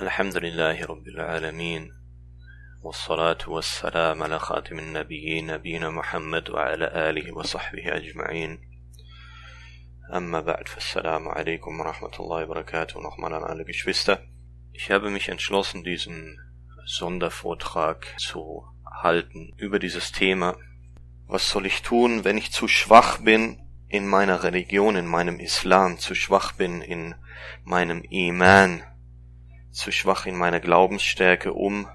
الحمد لله رب العالمين والصلاة والسلام على خاتم النبيين نبينا محمد وعلى آله وصحبه أجمعين أما بعد فالسلام عليكم ورحمة الله وبركاته nochmal an alle Geschwister. Ich habe mich entschlossen, diesen Sondervortrag zu halten über dieses Thema. Was soll ich tun, wenn ich zu schwach bin in meiner Religion, in meinem Islam, zu schwach bin in meinem Iman, Zu schwach in meiner Glaubensstärke, um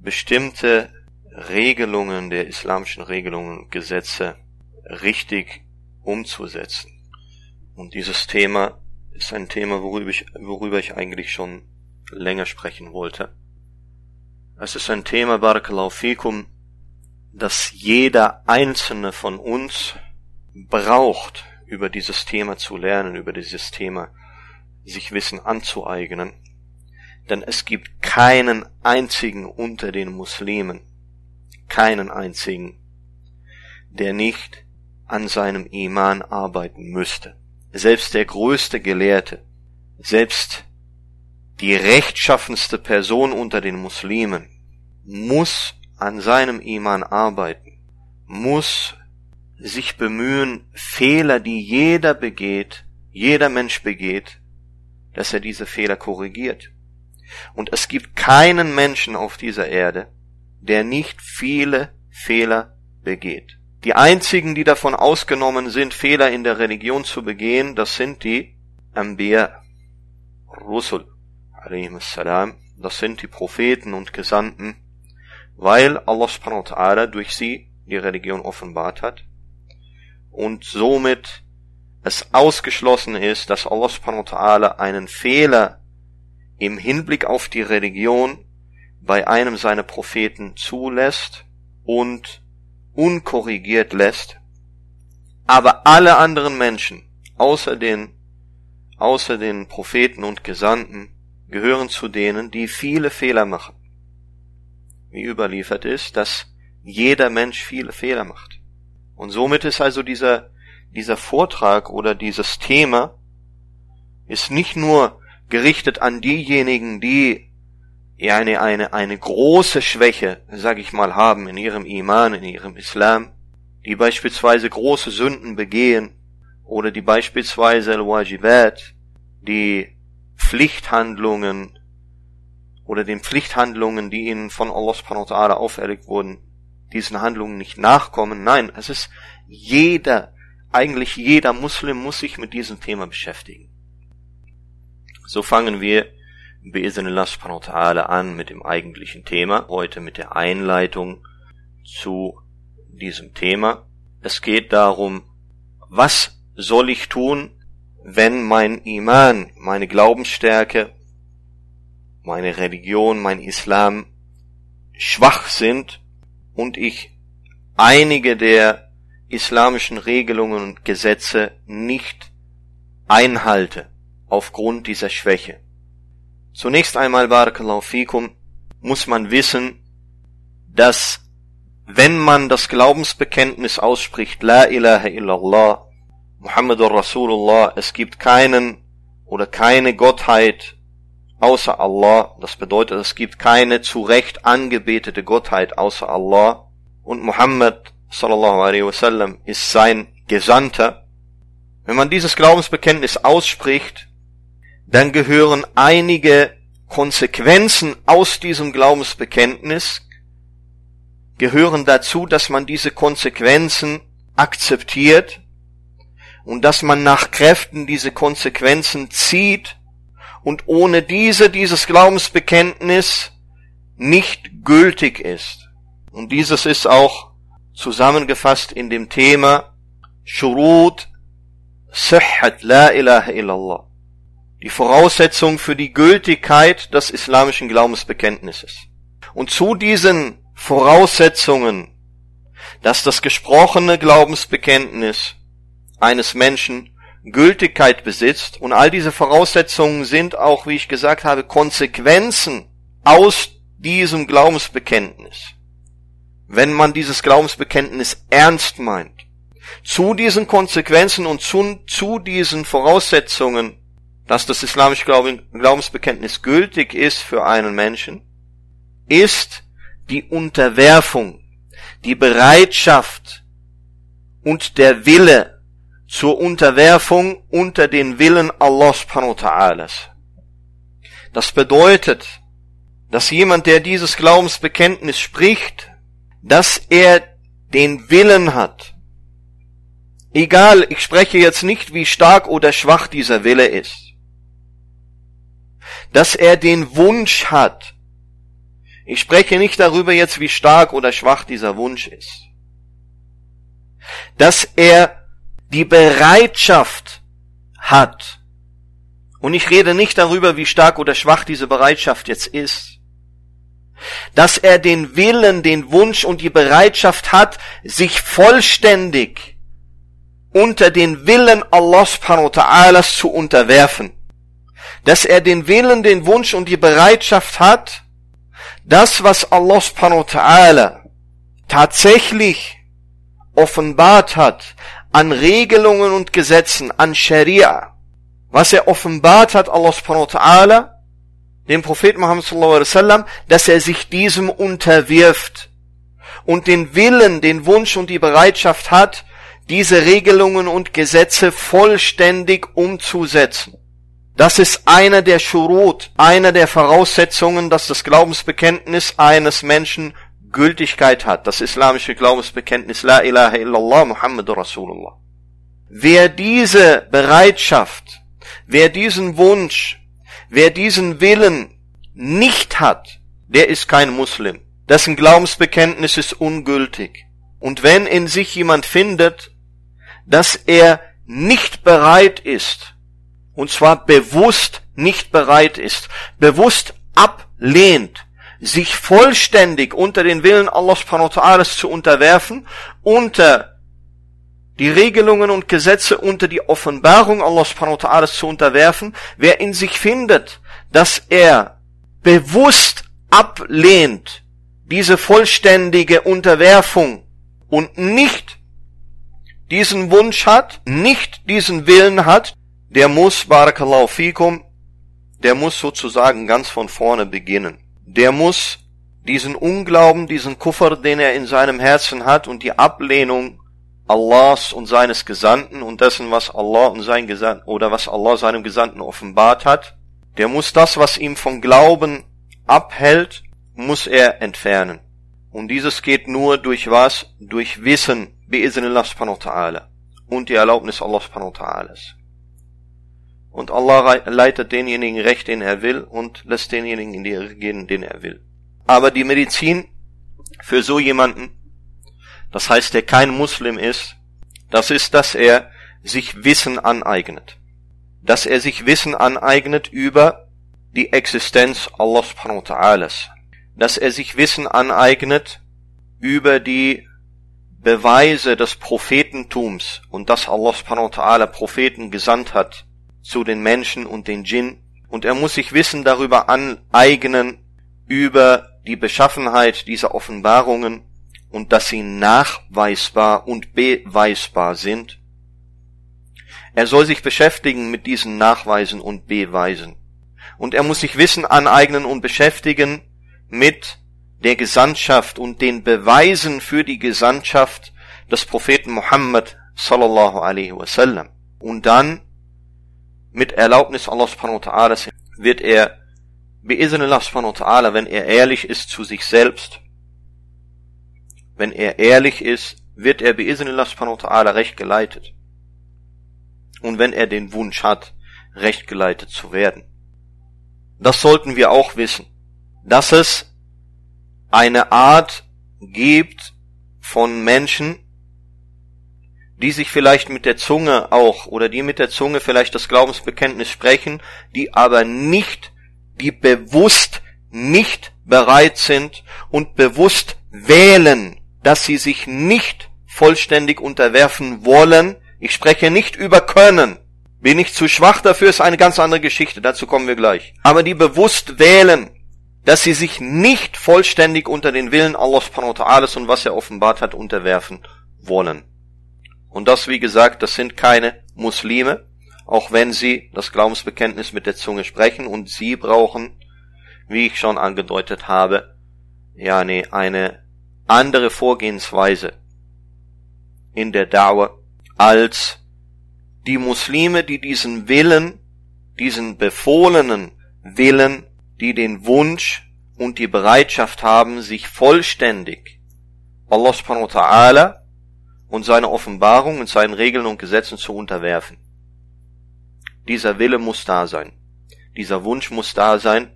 bestimmte Regelungen der islamischen Regelungen und Gesetze richtig umzusetzen. Und dieses Thema ist ein Thema, worüber ich, worüber ich eigentlich schon länger sprechen wollte. Es ist ein Thema, Barakallahu fikum, das jeder einzelne von uns braucht, über dieses Thema zu lernen, über dieses Thema sich Wissen anzueignen denn es gibt keinen einzigen unter den Muslimen, keinen einzigen, der nicht an seinem Iman arbeiten müsste. Selbst der größte Gelehrte, selbst die rechtschaffenste Person unter den Muslimen muss an seinem Iman arbeiten, muss sich bemühen, Fehler, die jeder begeht, jeder Mensch begeht, dass er diese Fehler korrigiert. Und es gibt keinen Menschen auf dieser Erde, der nicht viele Fehler begeht. Die einzigen, die davon ausgenommen sind, Fehler in der Religion zu begehen, das sind die Anbiya, Rusul, salam, das sind die Propheten und Gesandten, weil Allah subhanahu wa ta'ala durch sie die Religion offenbart hat und somit es ausgeschlossen ist, dass Allah subhanahu wa ta'ala einen Fehler im Hinblick auf die Religion bei einem seiner Propheten zulässt und unkorrigiert lässt, aber alle anderen Menschen, außer den, außer den Propheten und Gesandten, gehören zu denen, die viele Fehler machen. Wie überliefert ist, dass jeder Mensch viele Fehler macht. Und somit ist also dieser, dieser Vortrag oder dieses Thema ist nicht nur gerichtet an diejenigen, die eine, eine, eine große Schwäche, sag ich mal, haben in ihrem Iman, in ihrem Islam, die beispielsweise große Sünden begehen, oder die beispielsweise Al-Wajibat, die Pflichthandlungen oder den Pflichthandlungen, die ihnen von Allah subhanahu wa ta'ala auferlegt wurden, diesen Handlungen nicht nachkommen. Nein, es ist jeder, eigentlich jeder Muslim muss sich mit diesem Thema beschäftigen. So fangen wir Be'idhnillah subhanahu wa an mit dem eigentlichen Thema, heute mit der Einleitung zu diesem Thema. Es geht darum, was soll ich tun, wenn mein Iman, meine Glaubensstärke, meine Religion, mein Islam schwach sind und ich einige der islamischen Regelungen und Gesetze nicht einhalte aufgrund dieser Schwäche. Zunächst einmal, Barakallahu fikum, muss man wissen, dass wenn man das Glaubensbekenntnis ausspricht, La ilaha illallah, Muhammadur Rasulullah, es gibt keinen oder keine Gottheit außer Allah, das bedeutet, es gibt keine zu Recht angebetete Gottheit außer Allah und Muhammad sallallahu alaihi wasallam ist sein Gesandter. Wenn man dieses Glaubensbekenntnis ausspricht, dann gehören einige Konsequenzen aus diesem Glaubensbekenntnis, gehören dazu, dass man diese Konsequenzen akzeptiert und dass man nach Kräften diese Konsequenzen zieht und ohne diese dieses Glaubensbekenntnis nicht gültig ist. Und dieses ist auch zusammengefasst in dem Thema Shurut Sihhat La ilaha illallah die Voraussetzung für die Gültigkeit des islamischen Glaubensbekenntnisses. Und zu diesen Voraussetzungen, dass das gesprochene Glaubensbekenntnis eines Menschen Gültigkeit besitzt, und all diese Voraussetzungen sind auch, wie ich gesagt habe, Konsequenzen aus diesem Glaubensbekenntnis. Wenn man dieses Glaubensbekenntnis ernst meint. Zu diesen Konsequenzen und zu, zu diesen Voraussetzungen dass das islamische Glaubensbekenntnis gültig ist für einen Menschen, ist die Unterwerfung, die Bereitschaft und der Wille zur Unterwerfung unter den Willen Allah subhanahu wa ta'ala. Das bedeutet, dass jemand, der dieses Glaubensbekenntnis spricht, dass er den Willen hat. Egal, ich spreche jetzt nicht, wie stark oder schwach dieser Wille ist. Dass er den Wunsch hat. Ich spreche nicht darüber jetzt, wie stark oder schwach dieser Wunsch ist. Dass er die Bereitschaft hat. Und ich rede nicht darüber, wie stark oder schwach diese Bereitschaft jetzt ist. Dass er den Willen, den Wunsch und die Bereitschaft hat, sich vollständig unter den Willen Allah subhanahu wa ta'ala zu unterwerfen. Dass er den Willen, den Wunsch und die Bereitschaft hat, das, was Allah subhanahu wa ta'ala tatsächlich offenbart hat, an Regelungen und Gesetzen, an Scharia, was er offenbart hat, Allah subhanahu wa ta'ala, dem Propheten Muhammad sallallahu alaihi wasallam, dass er sich diesem unterwirft und den Willen, den Wunsch und die Bereitschaft hat, diese Regelungen und Gesetze vollständig umzusetzen. Das ist einer der Schurut, einer der Voraussetzungen, dass das Glaubensbekenntnis eines Menschen Gültigkeit hat, das islamische Glaubensbekenntnis La ilaha illallah Muhammadur Rasulullah. Wer diese Bereitschaft, wer diesen Wunsch, wer diesen Willen nicht hat, der ist kein Muslim. Dessen Glaubensbekenntnis ist ungültig. Und wenn in sich jemand findet, dass er nicht bereit ist, und zwar bewusst nicht bereit ist, bewusst ablehnt, sich vollständig unter den Willen Allah subhanahu wa ta'ala zu unterwerfen, unter die Regelungen und Gesetze, unter die Offenbarung Allah subhanahu wa ta'ala zu unterwerfen, wer in sich findet, dass er bewusst ablehnt, diese vollständige Unterwerfung und nicht diesen Wunsch hat, nicht diesen Willen hat, der muss, Barakallahu fikum, der muss sozusagen ganz von vorne beginnen. Der muss diesen Unglauben, diesen Kuffer, den er in seinem Herzen hat und die Ablehnung Allahs und seines Gesandten und dessen, was Allah und sein Gesandten oder was Allah seinem Gesandten offenbart hat, der muss das, was ihm vom Glauben abhält, muss er entfernen. Und dieses geht nur durch was? Durch Wissen, bi'iznillah subhanahu ta'ala. Und die Erlaubnis Allah subhanahu ta'ala. Und Allah leitet denjenigen recht, den er will, und lässt denjenigen in die Irre gehen, den er will. Aber die Medizin für so jemanden, das heißt, der kein Muslim ist, das ist, dass er sich Wissen aneignet. Dass er sich Wissen aneignet über die Existenz Allah subhanahu wa ta'ala. Dass er sich Wissen aneignet über die Beweise des Prophetentums und dass Allah subhanahu wa ta'ala Propheten gesandt hat zu den Menschen und den Djinn und er muss sich Wissen darüber aneignen, über die Beschaffenheit dieser Offenbarungen und dass sie nachweisbar und beweisbar sind. Er soll sich beschäftigen mit diesen Nachweisen und Beweisen. Und er muss sich Wissen aneignen und beschäftigen mit der Gesandtschaft und den Beweisen für die Gesandtschaft des Propheten Muhammad sallallahu alaihi wasallam. Und dann mit Erlaubnis Allah subhanahu wa ta'ala wird er Allah subhanahu wa ta'ala, wenn er ehrlich ist zu sich selbst, wenn er ehrlich ist, wird er Allah subhanahu wa ta'ala recht geleitet. Und wenn er den Wunsch hat, recht geleitet zu werden. Das sollten wir auch wissen, dass es eine Art gibt von Menschen, die sich vielleicht mit der Zunge auch oder die mit der Zunge vielleicht das Glaubensbekenntnis sprechen, die aber nicht, die bewusst nicht bereit sind und bewusst wählen, dass sie sich nicht vollständig unterwerfen wollen. Ich spreche nicht über können. Bin ich zu schwach dafür, ist eine ganz andere Geschichte, dazu kommen wir gleich. Aber die bewusst wählen, dass sie sich nicht vollständig unter den Willen Allah subhanahu und was er offenbart hat unterwerfen wollen. Und das, wie gesagt, das sind keine Muslime. auch wenn sie das Glaubensbekenntnis mit der Zunge sprechen und sie brauchen, wie ich schon angedeutet habe, ja, nee, eine andere Vorgehensweise in der Dauer als die Muslime, die diesen Willen, diesen befohlenen Willen, die den Wunsch und die Bereitschaft haben, sich vollständig Allah subhanahu wa ta'ala und seine Offenbarung und seinen Regeln und Gesetzen zu unterwerfen. Dieser Wille muss da sein. Dieser Wunsch muss da sein.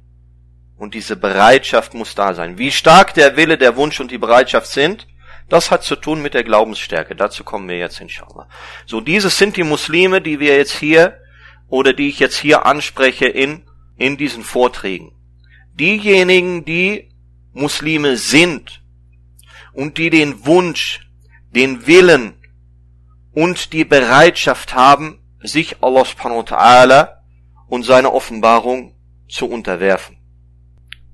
Und diese Bereitschaft muss da sein. Wie stark der Wille, der Wunsch und die Bereitschaft sind, das hat zu tun mit der Glaubensstärke. Dazu kommen wir jetzt inshallah. So, dieses sind die Muslime, die wir jetzt hier oder die ich jetzt hier anspreche in, in diesen Vorträgen. Diejenigen, die Muslime sind und die den Wunsch, den Willen und die Bereitschaft haben, sich Allah subhanahu wa ta'ala und seine Offenbarung zu unterwerfen.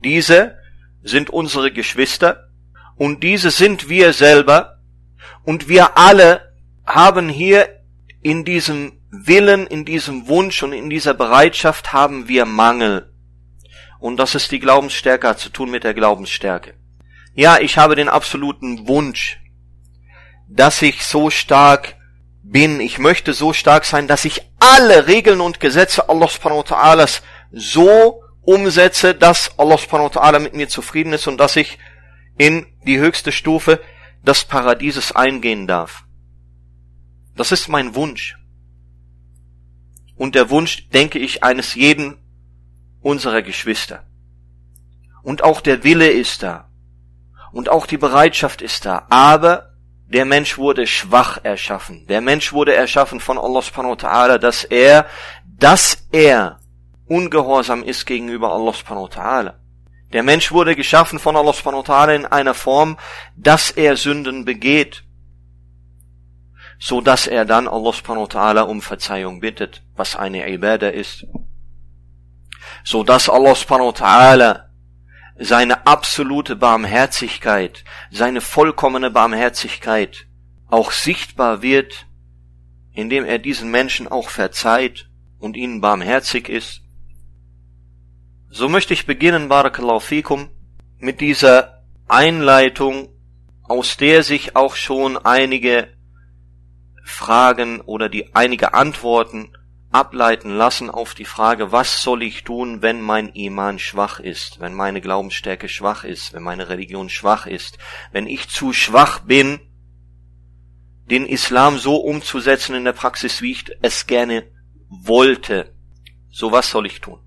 Diese sind unsere Geschwister und diese sind wir selber und wir alle haben hier in diesem Willen, in diesem Wunsch und in dieser Bereitschaft haben wir Mangel. Und das ist die Glaubensstärke, hat zu tun mit der Glaubensstärke. Ja, ich habe den absoluten Wunsch, dass ich so stark bin, ich möchte so stark sein, dass ich alle Regeln und Gesetze Allah subhanahu wa ta'ala so umsetze, dass Allah subhanahu wa ta'ala mit mir zufrieden ist und dass ich in die höchste Stufe des Paradieses eingehen darf. Das ist mein Wunsch. Und der Wunsch, denke ich, eines jeden unserer Geschwister. Und auch der Wille ist da. Und auch die Bereitschaft ist da. Aber der Mensch wurde schwach erschaffen. Der Mensch wurde erschaffen von Allah subhanahu wa ta'ala, dass er, dass er ungehorsam ist gegenüber Allah subhanahu wa ta'ala. Der Mensch wurde geschaffen von Allah subhanahu wa ta'ala in einer Form, dass er Sünden begeht, so dass er dann Allah subhanahu wa ta'ala um Verzeihung bittet, was eine Ibadah ist. So dass Allah subhanahu wa ta'ala seine absolute Barmherzigkeit, seine vollkommene Barmherzigkeit auch sichtbar wird, indem er diesen Menschen auch verzeiht und ihnen barmherzig ist. So möchte ich beginnen, Barakallahu fikum, mit dieser Einleitung, aus der sich auch schon einige Fragen oder die einige Antworten ableiten lassen auf die Frage, was soll ich tun, wenn mein Iman schwach ist, wenn meine Glaubensstärke schwach ist, wenn meine Religion schwach ist, wenn ich zu schwach bin, den Islam so umzusetzen in der Praxis, wie ich es gerne wollte. So was soll ich tun?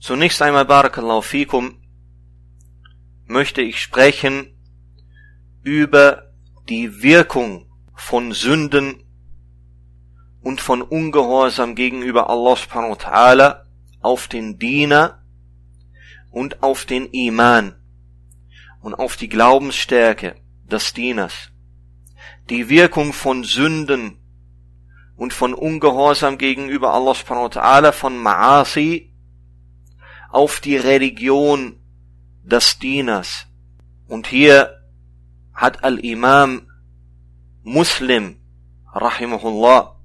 Zunächst einmal, Barakallahu fikum, möchte ich sprechen über die Wirkung von Sünden und von Ungehorsam gegenüber Allah subhanahu wa ta'ala auf den Diener und auf den Iman und auf die Glaubensstärke des Dieners. Die Wirkung von Sünden und von Ungehorsam gegenüber Allah subhanahu wa ta'ala von Ma'asi auf die Religion des Dieners. Und hier hat Al-Imam Muslim, rahimahullah,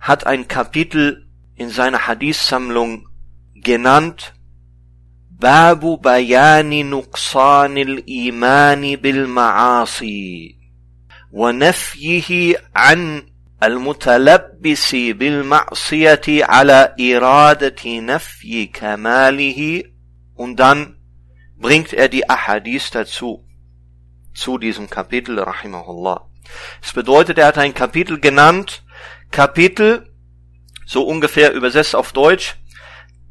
hat ein Kapitel in seiner Hadith-Sammlung genannt, Babu Bayani Nuqsan al-Iman bil-Ma'asi wa nafyihi an المتلبس بالمعصية على إرادة نفي كماله und dann bringt er die Ahadith dazu zu diesem Kapitel rahimahullah. Es bedeutet, er hat ein Kapitel genannt Kapitel, so ungefähr übersetzt auf Deutsch,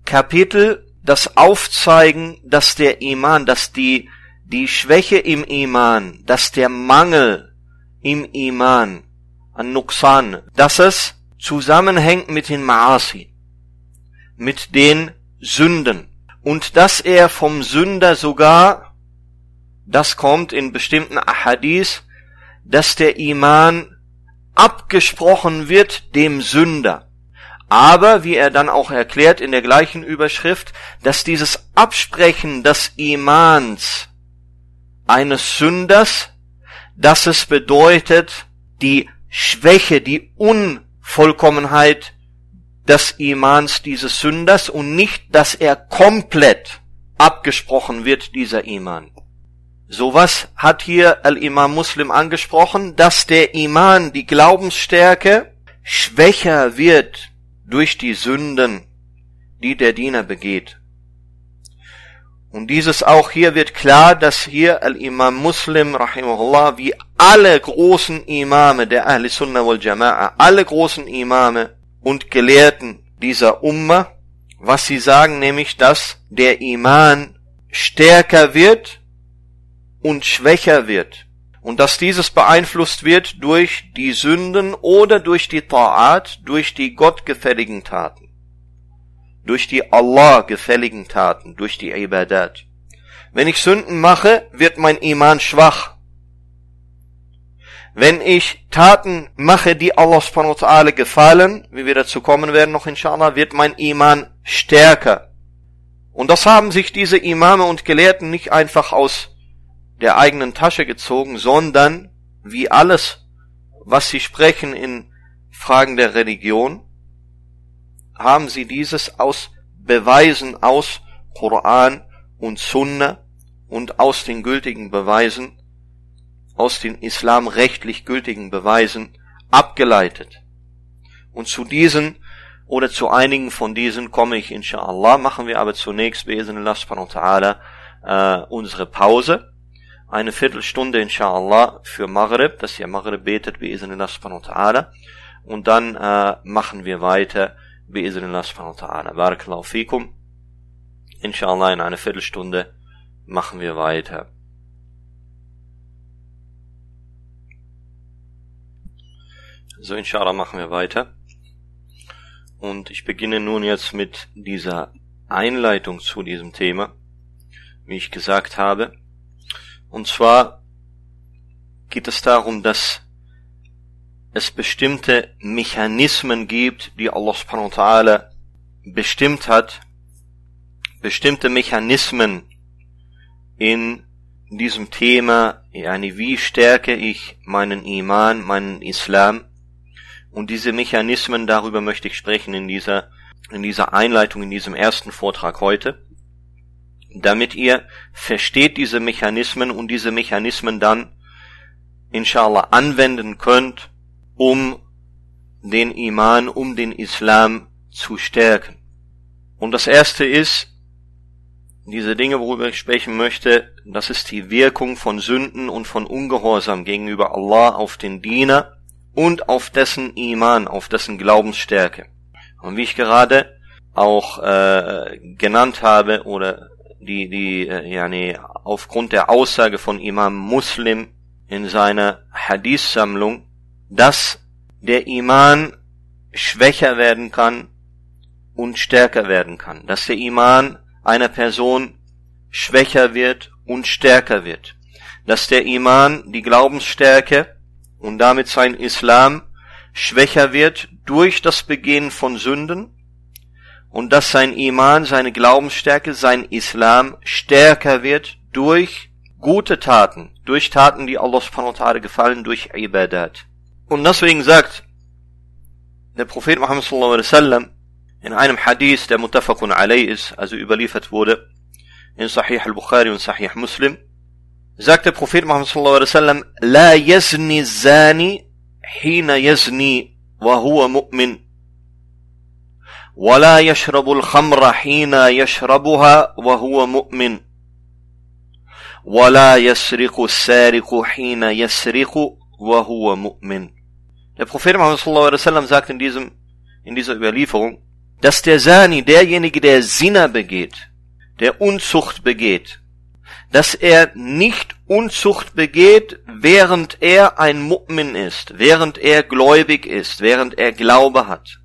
Kapitel, das Aufzeigen, dass der Iman, dass die, die Schwäche im Iman, dass der Mangel im Iman an Nuxan, dass es zusammenhängt mit den Maasi, mit den Sünden und dass er vom Sünder sogar, das kommt in bestimmten Ahadith, dass der Iman abgesprochen wird dem Sünder. Aber, wie er dann auch erklärt in der gleichen Überschrift, dass dieses Absprechen des Imans eines Sünders, dass es bedeutet, die Schwäche, die Unvollkommenheit des Imans dieses Sünders und nicht, dass er komplett abgesprochen wird, dieser Iman. Sowas hat hier Al-Imam Muslim angesprochen, dass der Iman, die Glaubensstärke, schwächer wird durch die Sünden, die der Diener begeht. Und dieses auch hier wird klar, dass hier Al-Imam Muslim, rahimahullah, wie alle großen Imame der Ahli Sunnah wal Jama'a, alle großen Imame und Gelehrten dieser Umma, was sie sagen, nämlich, dass der Iman stärker wird und schwächer wird. Und dass dieses beeinflusst wird durch die Sünden oder durch die Ta'at, durch die gottgefälligen Taten durch die Allah gefälligen Taten, durch die Ibadat. Wenn ich Sünden mache, wird mein Iman schwach. Wenn ich Taten mache, die Allah subhanahu gefallen, wie wir dazu kommen werden noch inshallah, wird mein Iman stärker. Und das haben sich diese Imame und Gelehrten nicht einfach aus der eigenen Tasche gezogen, sondern wie alles, was sie sprechen in Fragen der Religion, haben sie dieses aus Beweisen aus Koran und Sunna und aus den gültigen Beweisen, aus den islamrechtlich gültigen Beweisen abgeleitet. Und zu diesen oder zu einigen von diesen komme ich inshallah, machen wir aber zunächst Allah subhanahu äh, unsere Pause. Eine Viertelstunde inshallah für Maghrib, dass ihr Maghrib betet Allah subhanahu. Und dann äh, machen wir weiter بإذن الله سبحانه وتعالى بارك الله فيكم إن شاء الله in einer Viertelstunde machen wir weiter so inshallah machen wir weiter und ich beginne nun jetzt mit dieser Einleitung zu diesem Thema wie ich gesagt habe und zwar geht es darum, dass es bestimmte Mechanismen gibt, die Allah subhanahu wa ta'ala bestimmt hat, bestimmte Mechanismen in diesem Thema, yani wie stärke ich meinen Iman, meinen Islam, und diese Mechanismen, darüber möchte ich sprechen in dieser, in dieser Einleitung, in diesem ersten Vortrag heute, damit ihr versteht diese Mechanismen und diese Mechanismen dann, inshallah, anwenden könnt, um den Iman, um den Islam zu stärken. Und das erste ist, diese Dinge, worüber ich sprechen möchte, das ist die Wirkung von Sünden und von Ungehorsam gegenüber Allah auf den Diener und auf dessen Iman, auf dessen Glaubensstärke. Und wie ich gerade auch äh, genannt habe oder die die äh, yani, aufgrund der Aussage von Imam Muslim in seiner Hadith-Sammlung dass der Iman schwächer werden kann und stärker werden kann, dass der Iman einer Person schwächer wird und stärker wird, dass der Iman die Glaubensstärke und damit sein Islam schwächer wird durch das Begehen von Sünden und dass sein Iman, seine Glaubensstärke, sein Islam stärker wird durch gute Taten, durch Taten, die Allah subhanahu wa ta'ala gefallen, durch Ibadat. Und deswegen sagt der Prophet Muhammad sallallahu alaihi wasallam in einem Hadith, der mutafakun alay ist, also überliefert wurde, in Sahih al-Bukhari und Sahih Muslim, sagt der Prophet Muhammad sallallahu alaihi wasallam, La yazni zani hina yazni wa huwa mu'min. ولا يشرب الخمر حين يشربها وهو مؤمن ولا يسرق السارق حين يسرق وهو مؤمن Der Prophet Muhammad sagt in diesem, in dieser Überlieferung, dass der Sani, derjenige, der Sina begeht, der Unzucht begeht, dass er nicht Unzucht begeht, während er ein Mu'min ist, während er gläubig ist, während er Glaube hat.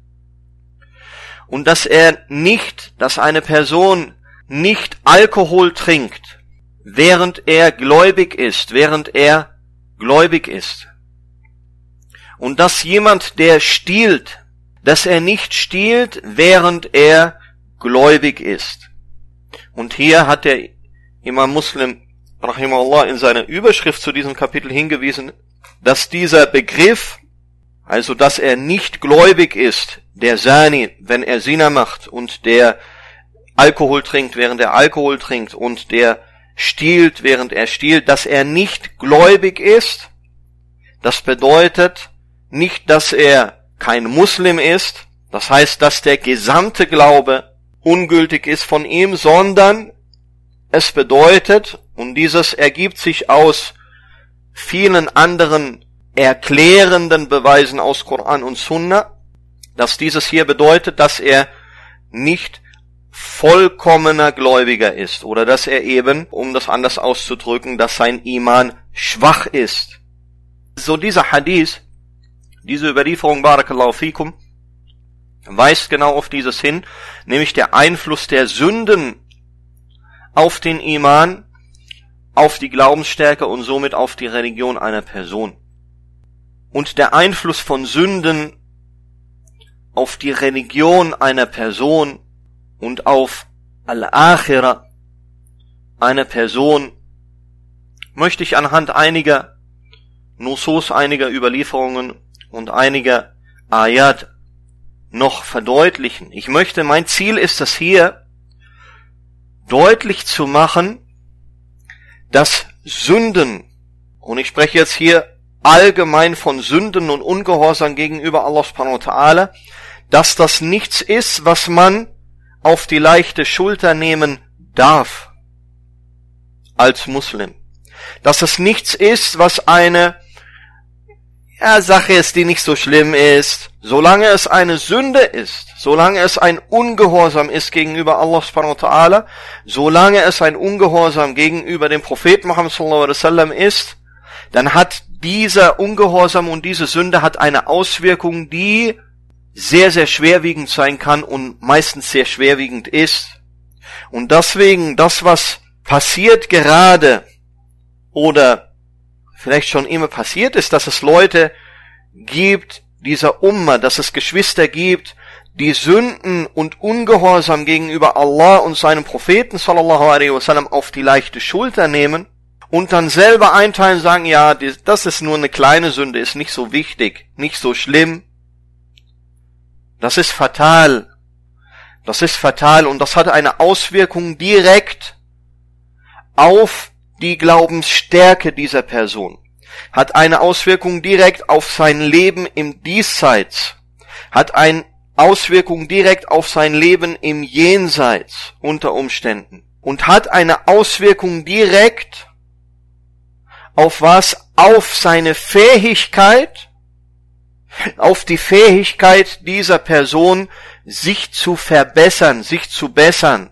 Und dass er nicht, dass eine Person nicht Alkohol trinkt, während er gläubig ist, während er gläubig ist. Und dass jemand, der stiehlt, dass er nicht stiehlt, während er gläubig ist. Und hier hat der Imam Muslim, rahimahullah, in seiner Überschrift zu diesem Kapitel hingewiesen, dass dieser Begriff, also dass er nicht gläubig ist, der Sani, wenn er Sina macht und der Alkohol trinkt, während er Alkohol trinkt und der stiehlt, während er stiehlt, dass er nicht gläubig ist, das bedeutet nicht, dass er kein Muslim ist, das heißt, dass der gesamte Glaube ungültig ist von ihm, sondern es bedeutet, und dieses ergibt sich aus vielen anderen erklärenden Beweisen aus Koran und Sunna, dass dieses hier bedeutet, dass er nicht vollkommener Gläubiger ist oder dass er eben, um das anders auszudrücken, dass sein Iman schwach ist. So dieser Hadith, diese Überlieferung, Barakallahu fikum, weist genau auf dieses hin, nämlich der Einfluss der Sünden auf den Iman, auf die Glaubensstärke und somit auf die Religion einer Person. Und der Einfluss von Sünden auf die Religion einer Person und auf Al-Akhira einer Person möchte ich anhand einiger Nusus, einiger Überlieferungen und einiger Ayat noch verdeutlichen. Ich möchte, mein Ziel ist es hier, deutlich zu machen, dass Sünden, und ich spreche jetzt hier allgemein von Sünden und Ungehorsam gegenüber Allah subhanahu wa ta'ala, dass das nichts ist, was man auf die leichte Schulter nehmen darf als Muslim. Dass es nichts ist, was eine ja, Sache ist, die nicht so schlimm ist, solange es eine Sünde ist, solange es ein Ungehorsam ist gegenüber Allah subhanahu wa ta'ala, solange es ein Ungehorsam gegenüber dem Propheten Muhammad sallallahu alaihi wasallam ist, dann hat dieser Ungehorsam und diese Sünde hat eine Auswirkung, die sehr, sehr schwerwiegend sein kann und meistens sehr schwerwiegend ist. Und deswegen das, was passiert gerade oder vielleicht schon immer passiert ist, dass es Leute gibt, dieser Umma, dass es Geschwister gibt, die Sünden und Ungehorsam gegenüber Allah und seinem Propheten sallallahu alaihi wasallam auf die leichte Schulter nehmen und dann selber einteilen sagen, ja, das ist nur eine kleine Sünde, ist nicht so wichtig, nicht so schlimm. Das ist fatal. Das ist fatal und das hat eine Auswirkung direkt auf die Glaubensstärke dieser Person, hat eine Auswirkung direkt auf sein Leben im Diesseits, hat eine Auswirkung direkt auf sein Leben im Jenseits unter Umständen und hat eine Auswirkung direkt auf was? Auf seine Fähigkeit, auf die Fähigkeit dieser Person, sich zu verbessern, sich zu bessern,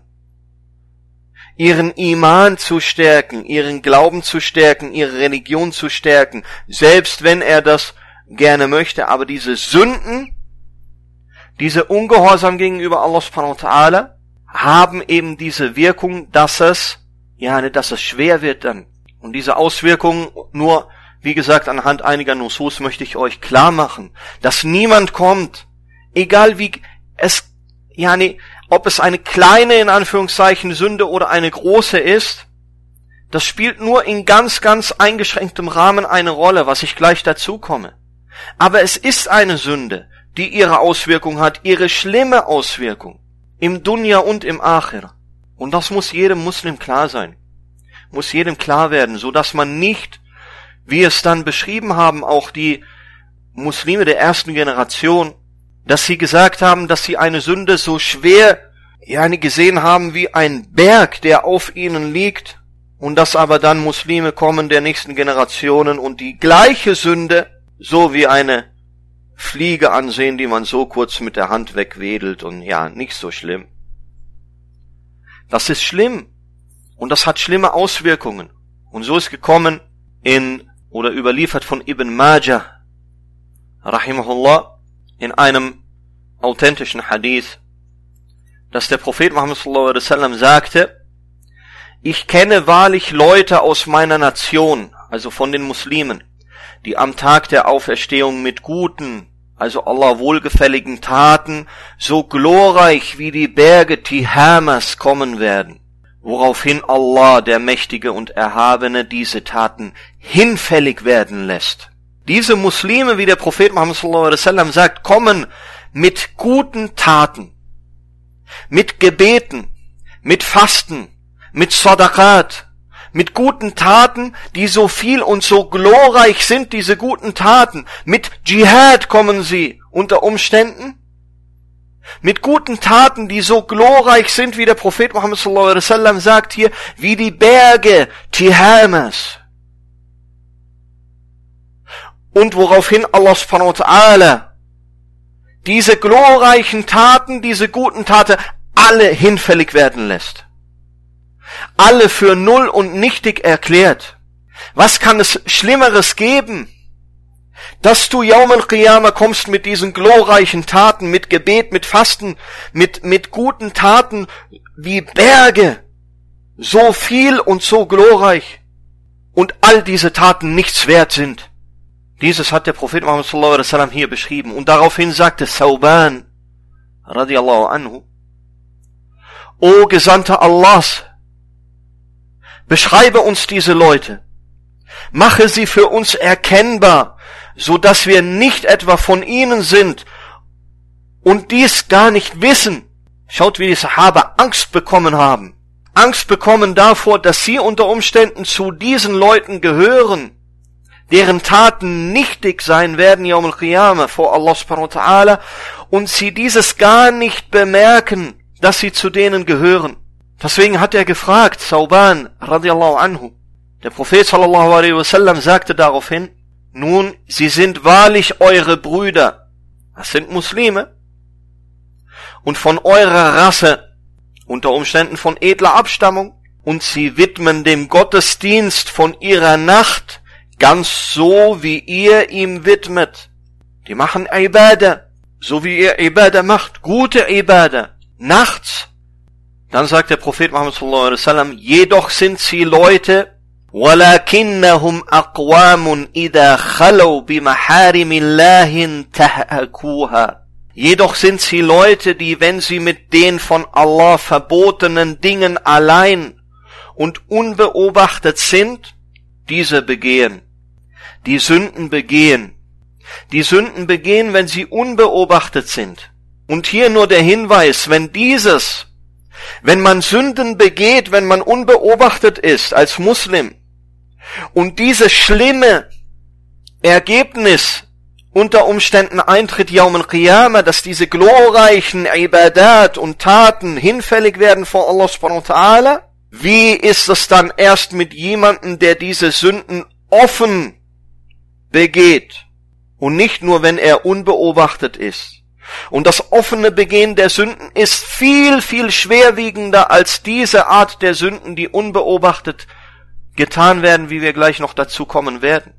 ihren Iman zu stärken, ihren Glauben zu stärken, ihre Religion zu stärken, selbst wenn er das gerne möchte, aber diese Sünden, diese Ungehorsam gegenüber Allah subhanahu wa ta'ala, haben eben diese Wirkung, dass es, ja, dass es schwer wird dann. Und diese Auswirkungen nur wie gesagt, anhand einiger Nusus möchte ich euch klar machen, dass niemand kommt, egal wie es, ja, nee, ob es eine kleine, in Anführungszeichen, Sünde oder eine große ist, das spielt nur in ganz, ganz eingeschränktem Rahmen eine Rolle, was ich gleich dazu komme. Aber es ist eine Sünde, die ihre Auswirkung hat, ihre schlimme Auswirkung im Dunya und im Akhir. Und das muss jedem Muslim klar sein. Muss jedem klar werden, so dass man nicht wie es dann beschrieben haben, auch die Muslime der ersten Generation, dass sie gesagt haben, dass sie eine Sünde so schwer ja, gesehen haben wie ein Berg, der auf ihnen liegt, und dass aber dann Muslime kommen der nächsten Generationen und die gleiche Sünde so wie eine Fliege ansehen, die man so kurz mit der Hand wegwedelt und ja, nicht so schlimm. Das ist schlimm und das hat schlimme Auswirkungen. Und so ist gekommen in oder überliefert von Ibn Majah, rahimahullah, in einem authentischen Hadith, dass der Prophet Muhammad wasallam sagte, ich kenne wahrlich Leute aus meiner Nation, also von den Muslimen, die am Tag der Auferstehung mit guten, also Allah wohlgefälligen Taten, so glorreich wie die Berge Tihamas kommen werden woraufhin Allah, der Mächtige und Erhabene, diese Taten hinfällig werden lässt. Diese Muslime, wie der Prophet Muhammad wasallam sagt, kommen mit guten Taten, mit Gebeten, mit Fasten, mit Sadaqat, mit guten Taten, die so viel und so glorreich sind, diese guten Taten. Mit Dschihad kommen sie unter Umständen. Mit guten Taten, die so glorreich sind, wie der Prophet Muhammad sallallahu alaihi wasallam sagt hier, wie die Berge Tihamas. Und woraufhin Allah subhanahu wa ta'ala diese glorreichen Taten, diese guten Taten alle hinfällig werden lässt alle für null und nichtig erklärt. Was kann es Schlimmeres geben? Dass du Yawm al-Qiyamah kommst mit diesen glorreichen Taten, mit Gebet, mit Fasten, mit, mit guten Taten wie Berge. So viel und so glorreich. Und all diese Taten nichts wert sind. Dieses hat der Prophet Muhammad sallallahu alaihi wasallam hier beschrieben. Und daraufhin sagte Sauban, radiallahu anhu, O Gesandter Allahs, Beschreibe uns diese Leute. Mache sie für uns erkennbar, so dass wir nicht etwa von ihnen sind und dies gar nicht wissen. Schaut, wie die Sahaba Angst bekommen haben. Angst bekommen davor, dass sie unter Umständen zu diesen Leuten gehören, deren Taten nichtig sein werden, Yawm al-Qiyamah, vor Allah subhanahu wa ta'ala, und sie dieses gar nicht bemerken, dass sie zu denen gehören. Deswegen hat er gefragt, Sauban radiallahu anhu. Der Prophet sallallahu alaihi wasallam sagte daraufhin, nun, sie sind wahrlich eure Brüder. Das sind Muslime. Und von eurer Rasse, unter Umständen von edler Abstammung, und sie widmen dem Gottesdienst von ihrer Nacht ganz so, wie ihr ihm widmet. Die machen Ibadah, so wie ihr Ibadah macht, gute Ibadah, nachts dann sagt der Prophet Muhammad sallallahu alaihi wasallam, jedoch sind sie Leute, ولكنهم أقوام إذا خلوا بمحارم الله انتهكوها. Jedoch sind sie Leute, die, wenn sie mit den von Allah verbotenen Dingen allein und unbeobachtet sind, diese begehen. Die Sünden begehen. Die Sünden begehen, wenn sie unbeobachtet sind. Und hier nur der Hinweis, wenn dieses wenn man Sünden begeht, wenn man unbeobachtet ist als Muslim und dieses schlimme Ergebnis unter Umständen eintritt Yawm al-Qiyamah, dass diese glorreichen Ibadat und Taten hinfällig werden vor Allah subhanahu wa ta'ala, wie ist es dann erst mit jemandem, der diese Sünden offen begeht und nicht nur, wenn er unbeobachtet ist? Und das offene Begehen der Sünden ist viel, viel schwerwiegender als diese Art der Sünden, die unbeobachtet getan werden, wie wir gleich noch dazu kommen werden.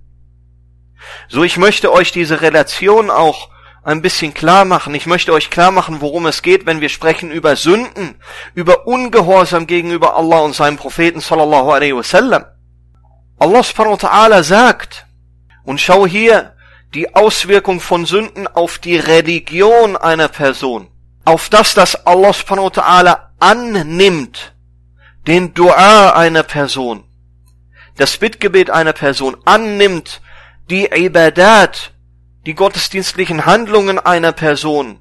So, ich möchte euch diese Relation auch ein bisschen klar machen. Ich möchte euch klar machen, worum es geht, wenn wir sprechen über Sünden, über Ungehorsam gegenüber Allah und seinem Propheten sallallahu alaihi wasallam. Allah subhanahu wa ta'ala sagt, und schau hier, die Auswirkung von Sünden auf die Religion einer Person, auf das, dass Allah subhanahu wa ta'ala annimmt, den Dua einer Person, das Bittgebet einer Person annimmt, die Ibadat, die gottesdienstlichen Handlungen einer Person,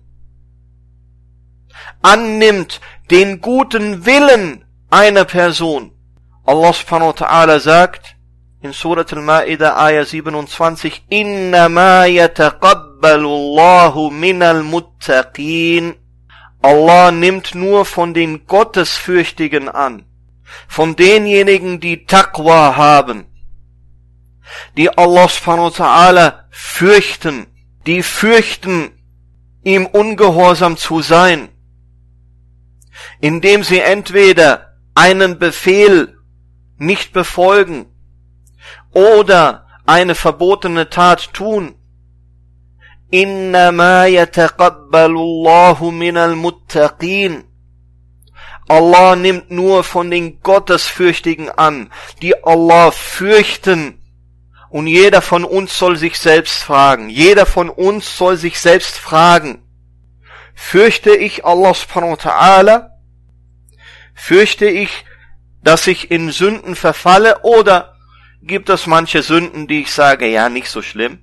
annimmt den guten Willen einer Person. Allah subhanahu wa ta'ala sagt, in Surat al-Ma'idah Ayah 27, Innama yataqabbalu Allahu minal muttaqin. Allah nimmt nur von den Gottesfürchtigen an, von denjenigen, die Taqwa haben, die Allah subhanahu wa ta'ala fürchten, die fürchten, ihm ungehorsam zu sein, indem sie entweder einen Befehl nicht befolgen oder eine verbotene Tat tun. إنما يتقبل الله من المتقين. Allah nimmt nur von den Gottesfürchtigen an, die Allah fürchten. Und jeder von uns soll sich selbst fragen. Jeder von uns soll sich selbst fragen. Fürchte ich Allah subhanahu wa ta'ala? Fürchte ich, dass ich in Sünden verfalle oder gibt es manche Sünden, die ich sage, ja, nicht so schlimm.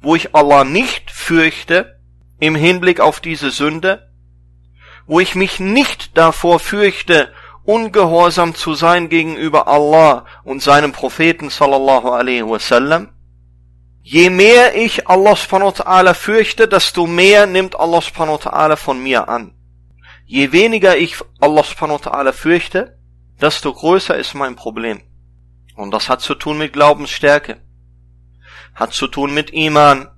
wo ich Allah nicht fürchte im Hinblick auf diese Sünde, wo ich mich nicht davor fürchte, ungehorsam zu sein gegenüber Allah und seinem Propheten sallallahu alaihi wasallam, je mehr ich Allah subhanahu wa ta'ala fürchte, desto mehr nimmt Allah subhanahu wa ta'ala von mir an. Je weniger ich Allah subhanahu wa ta'ala fürchte, desto größer ist mein Problem. Und das hat zu tun mit Glaubensstärke. Hat zu tun mit Iman.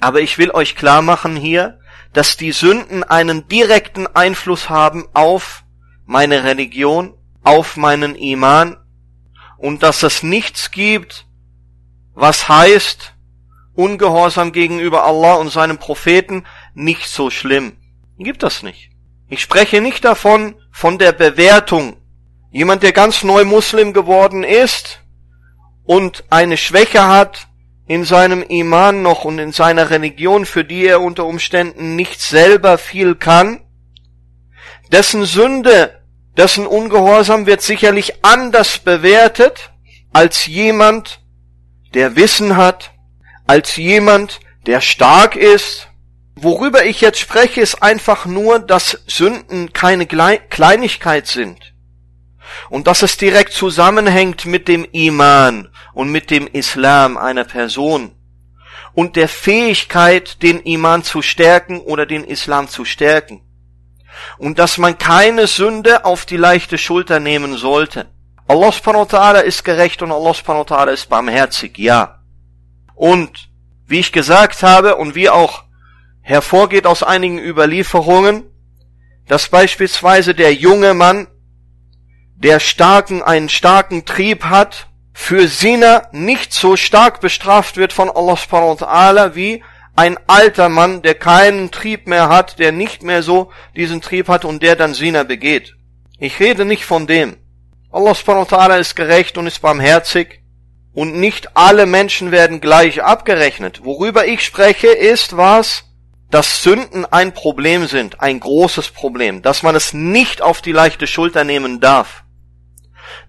Aber ich will euch klar machen hier, dass die Sünden einen direkten Einfluss haben auf meine Religion, auf meinen Iman und dass es nichts gibt, was heißt, Ungehorsam gegenüber Allah und seinem Propheten nicht so schlimm. Gibt das nicht. Ich spreche nicht davon, von der Bewertung Jemand, der ganz neu Muslim geworden ist und eine Schwäche hat in seinem Iman noch und in seiner Religion, für die er unter Umständen nicht selber viel kann, dessen Sünde, dessen Ungehorsam wird sicherlich anders bewertet als jemand, der Wissen hat, als jemand, der stark ist. Worüber ich jetzt spreche, ist einfach nur, dass Sünden keine Kleinigkeit sind und dass es direkt zusammenhängt mit dem Iman und mit dem Islam einer Person und der Fähigkeit, den Iman zu stärken oder den Islam zu stärken. Und dass man keine Sünde auf die leichte Schulter nehmen sollte. Allah subhanahu wa ta'ala ist gerecht und Allah subhanahu wa ta'ala ist barmherzig, ja. Und wie ich gesagt habe und wie auch hervorgeht aus einigen Überlieferungen, dass beispielsweise der junge Mann der starken, einen starken Trieb hat, für Sina nicht so stark bestraft wird von Allah subhanahu wa ta'ala wie ein alter Mann, der keinen Trieb mehr hat, der nicht mehr so diesen Trieb hat und der dann Sina begeht. Ich rede nicht von dem. Allah subhanahu wa ta'ala ist gerecht und ist barmherzig und nicht alle Menschen werden gleich abgerechnet. Worüber ich spreche ist was, dass Sünden ein Problem sind, ein großes Problem, dass man es nicht auf die leichte Schulter nehmen darf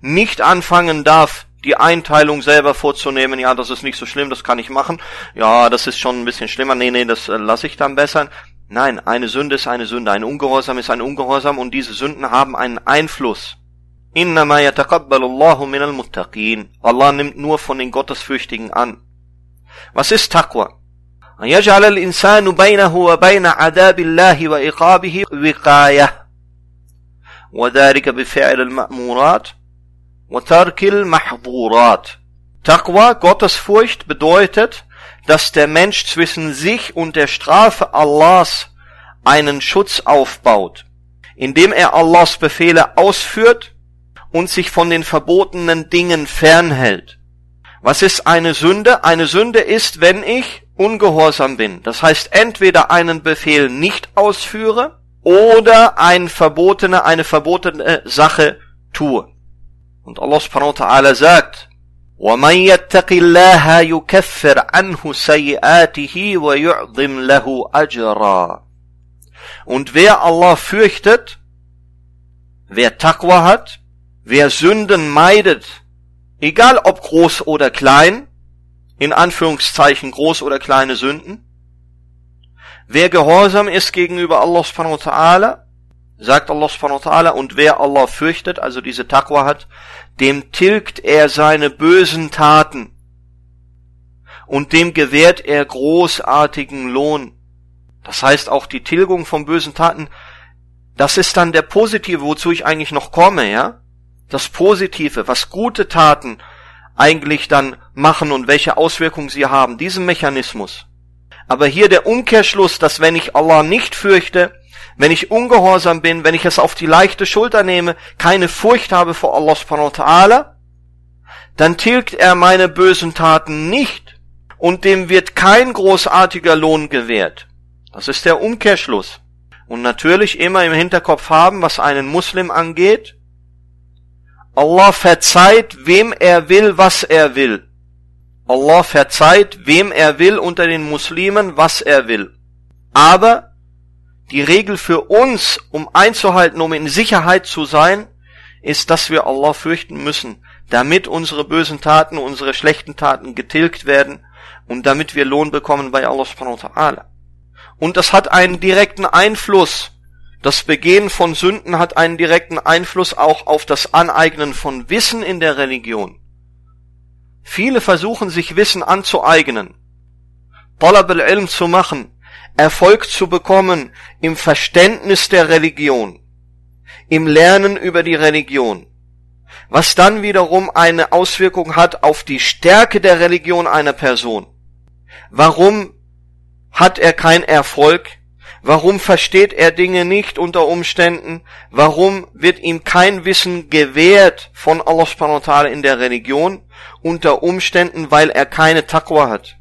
nicht anfangen darf, die Einteilung selber vorzunehmen, ja, das ist nicht so schlimm, das kann ich machen, ja, das ist schon ein bisschen schlimmer, nee, nee, das äh, lasse ich dann besser. Nein, eine Sünde ist eine Sünde, ein Ungehorsam ist ein Ungehorsam und diese Sünden haben einen Einfluss. Innama yataqabbalullahu minal muttaqin. Allah nimmt nur von den Gottesfürchtigen an. Was ist Taqwa? أن يجعل الإنسان بينه وبين عذاب الله وإقابه وقاية وذلك بفعل المأمورات Watarkil mahdurat. Taqwa, Gottesfurcht, bedeutet, dass der Mensch zwischen sich und der Strafe Allahs einen Schutz aufbaut, indem er Allahs Befehle ausführt und sich von den verbotenen Dingen fernhält. Was ist eine Sünde? Eine Sünde ist, wenn ich ungehorsam bin. Das heißt, entweder einen Befehl nicht ausführe oder ein verbotene, eine verbotene Sache tue. Und Allah subhanahu wa ta'ala sagt, وَمَنْ يَتَّقِ اللَّهَ يُكَفِّرْ عَنْهُ سَيِّئَاتِهِ وَيُعْظِمْ لَهُ أَجْرًا Und wer Allah fürchtet, wer Taqwa hat, wer Sünden meidet, egal ob groß oder klein, in Anführungszeichen groß oder kleine Sünden, wer gehorsam ist gegenüber Allah subhanahu wa ta'ala, sagt Allah subhanahu wa ta'ala, und wer Allah fürchtet, also diese Taqwa hat, dem tilgt er seine bösen Taten und dem gewährt er großartigen Lohn. Das heißt auch die Tilgung von bösen Taten, das ist dann der Positive, wozu ich eigentlich noch komme, ja? Das Positive, was gute Taten eigentlich dann machen und welche Auswirkungen sie haben, diesen Mechanismus. Aber hier der Umkehrschluss, dass wenn ich Allah nicht fürchte, wenn ich ungehorsam bin, wenn ich es auf die leichte Schulter nehme, keine Furcht habe vor Allah subhanahu wa dann tilgt er meine bösen Taten nicht und dem wird kein großartiger Lohn gewährt. Das ist der Umkehrschluss. Und natürlich immer im Hinterkopf haben, was einen Muslim angeht. Allah verzeiht, wem er will, was er will. Allah verzeiht, wem er will unter den Muslimen, was er will. Aber die Regel für uns, um einzuhalten, um in Sicherheit zu sein, ist, dass wir Allah fürchten müssen, damit unsere bösen Taten, unsere schlechten Taten getilgt werden und damit wir Lohn bekommen bei Allah subhanahu wa ta'ala. Und das hat einen direkten Einfluss. Das Begehen von Sünden hat einen direkten Einfluss auch auf das Aneignen von Wissen in der Religion. Viele versuchen sich Wissen anzueignen, Talab al-Ilm zu machen, Erfolg zu bekommen im Verständnis der Religion, im Lernen über die Religion, was dann wiederum eine Auswirkung hat auf die Stärke der Religion einer Person. Warum hat er keinen Erfolg? Warum versteht er Dinge nicht unter Umständen? Warum wird ihm kein Wissen gewährt von Allah subhanahu in der Religion? Unter Umständen, weil er keine Taqwa hat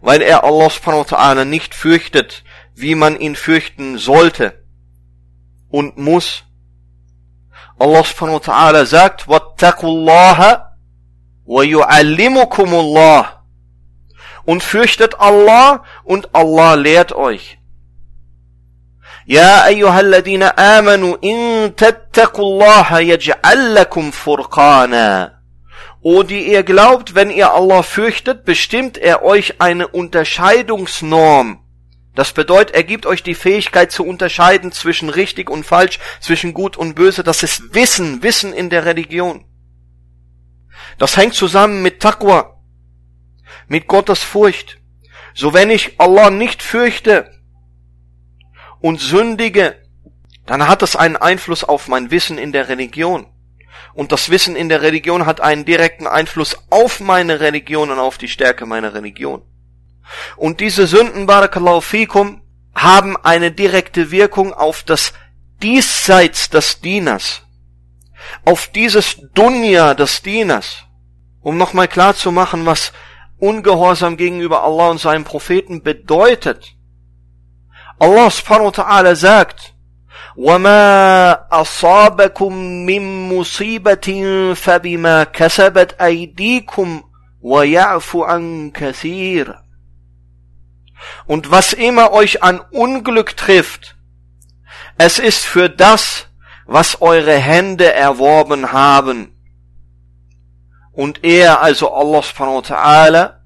Weil er Allah subhanahu wa ta'ala nicht fürchtet, wie man ihn fürchten sollte und muss. Allah subhanahu wa ta'ala sagt, وَاتَّقُوا اللَّهَ وَيُعَلِّمُكُمُ اللَّهِ und fürchtet Allah und Allah lehrt euch. يا أيها الذين آمنوا إن تتقوا الله يجعل لكم فرقانا O die ihr glaubt, wenn ihr Allah fürchtet, bestimmt er euch eine Unterscheidungsnorm. Das bedeutet, er gibt euch die Fähigkeit zu unterscheiden zwischen richtig und falsch, zwischen gut und böse. Das ist Wissen, Wissen in der Religion. Das hängt zusammen mit Taqwa mit Gottes Furcht. So wenn ich Allah nicht fürchte und sündige, dann hat es einen Einfluss auf mein Wissen in der Religion. Und das Wissen in der Religion hat einen direkten Einfluss auf meine Religion und auf die Stärke meiner Religion. Und diese Sünden, Barakallahu fikum, haben eine direkte Wirkung auf das Diesseits des Dieners, auf dieses Dunya des Dieners, um nochmal klar zu machen, was Ungehorsam gegenüber Allah und seinem Propheten bedeutet. Allah subhanahu wa ta'ala sagt, وَمَا أَصَابَكُم مِّن مُّصِيبَةٍ فَبِمَا كَسَبَتْ أَيْدِيكُمْ وَيَعْفُ عَن كَثِيرٍ Und was immer euch an Unglück trifft, es ist für das, was eure Hände erworben haben. Und er, also Allah subhanahu wa ta'ala,